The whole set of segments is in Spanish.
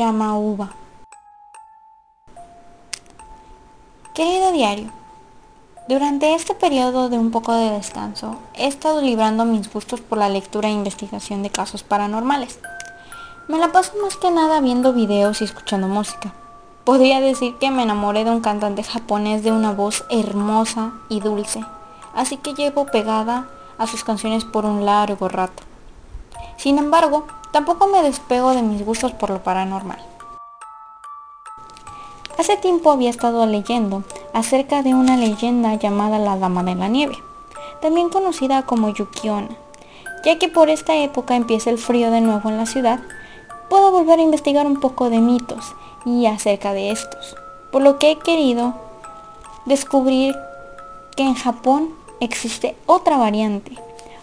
llama uva. Querido diario, durante este periodo de un poco de descanso, he estado librando mis gustos por la lectura e investigación de casos paranormales. Me la paso más que nada viendo videos y escuchando música. Podría decir que me enamoré de un cantante japonés de una voz hermosa y dulce, así que llevo pegada a sus canciones por un largo rato. Sin embargo, tampoco me despego de mis gustos por lo paranormal. Hace tiempo había estado leyendo acerca de una leyenda llamada la Dama de la Nieve, también conocida como Yukiona. Ya que por esta época empieza el frío de nuevo en la ciudad, puedo volver a investigar un poco de mitos y acerca de estos, por lo que he querido descubrir que en Japón existe otra variante,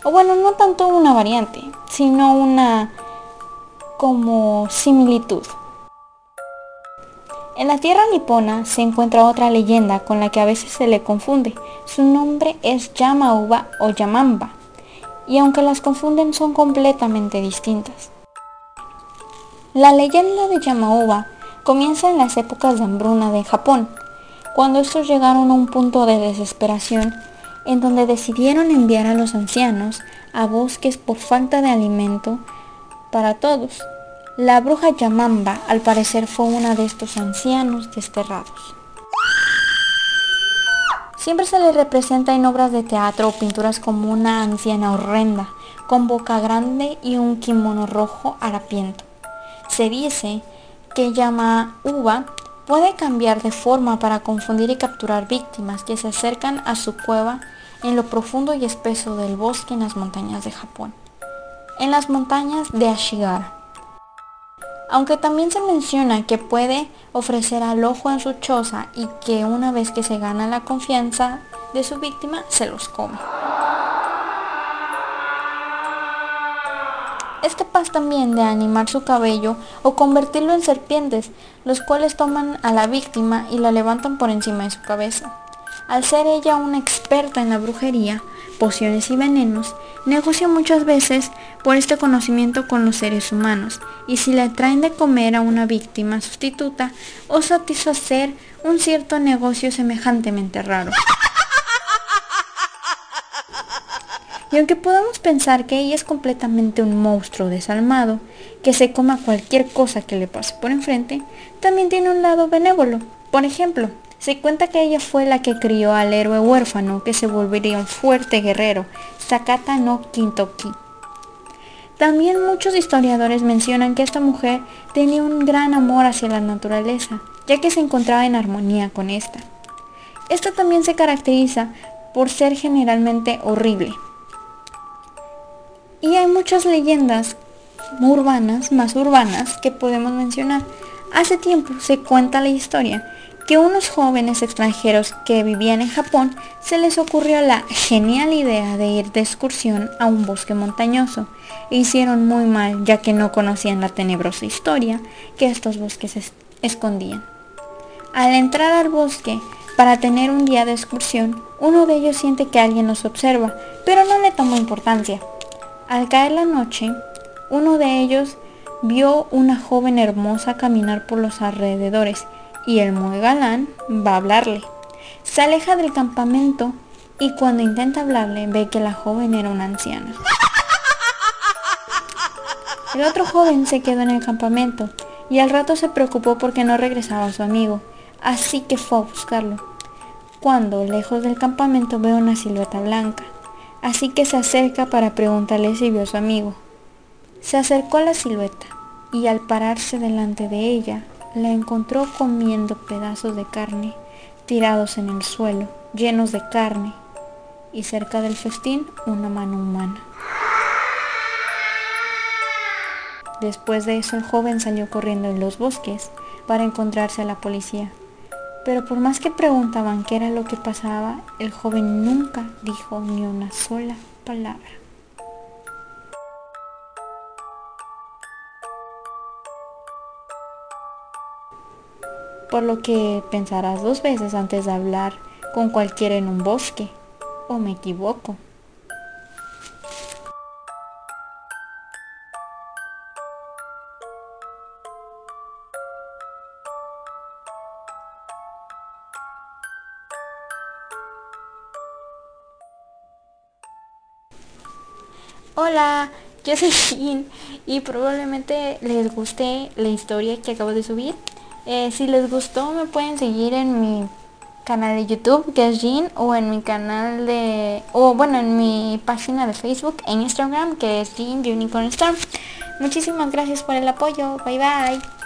o bueno, no tanto una variante, sino una como similitud. En la tierra nipona se encuentra otra leyenda con la que a veces se le confunde. Su nombre es Yamauba o Yamamba, y aunque las confunden son completamente distintas. La leyenda de Yamauba comienza en las épocas de hambruna de Japón, cuando estos llegaron a un punto de desesperación en donde decidieron enviar a los ancianos a bosques por falta de alimento para todos. La bruja Yamamba al parecer fue una de estos ancianos desterrados. Siempre se le representa en obras de teatro o pinturas como una anciana horrenda, con boca grande y un kimono rojo harapiento. Se dice que Uba puede cambiar de forma para confundir y capturar víctimas que se acercan a su cueva en lo profundo y espeso del bosque en las montañas de Japón en las montañas de Ashigara. Aunque también se menciona que puede ofrecer al ojo en su choza y que una vez que se gana la confianza de su víctima, se los come. Es capaz también de animar su cabello o convertirlo en serpientes, los cuales toman a la víctima y la levantan por encima de su cabeza. Al ser ella una experta en la brujería, pociones y venenos, negocia muchas veces por este conocimiento con los seres humanos y si le traen de comer a una víctima sustituta o satisfacer un cierto negocio semejantemente raro. Y aunque podamos pensar que ella es completamente un monstruo desalmado, que se coma cualquier cosa que le pase por enfrente, también tiene un lado benévolo. Por ejemplo, se cuenta que ella fue la que crió al héroe huérfano que se volvería un fuerte guerrero, Sakata no Kintoki. También muchos historiadores mencionan que esta mujer tenía un gran amor hacia la naturaleza, ya que se encontraba en armonía con esta. Esta también se caracteriza por ser generalmente horrible. Y hay muchas leyendas urbanas, más urbanas, que podemos mencionar. Hace tiempo se cuenta la historia que unos jóvenes extranjeros que vivían en Japón se les ocurrió la genial idea de ir de excursión a un bosque montañoso e hicieron muy mal ya que no conocían la tenebrosa historia que estos bosques escondían. Al entrar al bosque para tener un día de excursión, uno de ellos siente que alguien los observa, pero no le tomó importancia. Al caer la noche, uno de ellos vio una joven hermosa caminar por los alrededores y el muy galán va a hablarle. Se aleja del campamento y cuando intenta hablarle ve que la joven era una anciana. El otro joven se quedó en el campamento y al rato se preocupó porque no regresaba su amigo, así que fue a buscarlo. Cuando, lejos del campamento, ve una silueta blanca, así que se acerca para preguntarle si vio a su amigo. Se acercó a la silueta y al pararse delante de ella, la encontró comiendo pedazos de carne tirados en el suelo, llenos de carne, y cerca del festín una mano humana. Después de eso el joven salió corriendo en los bosques para encontrarse a la policía. Pero por más que preguntaban qué era lo que pasaba, el joven nunca dijo ni una sola palabra. Por lo que pensarás dos veces antes de hablar con cualquiera en un bosque. ¿O me equivoco? Hola, yo soy Shin y probablemente les guste la historia que acabo de subir. Eh, si les gustó me pueden seguir en mi canal de YouTube que es Jin o en mi canal de o bueno en mi página de Facebook en Instagram que es Jin Unicorn. Muchísimas gracias por el apoyo. Bye bye.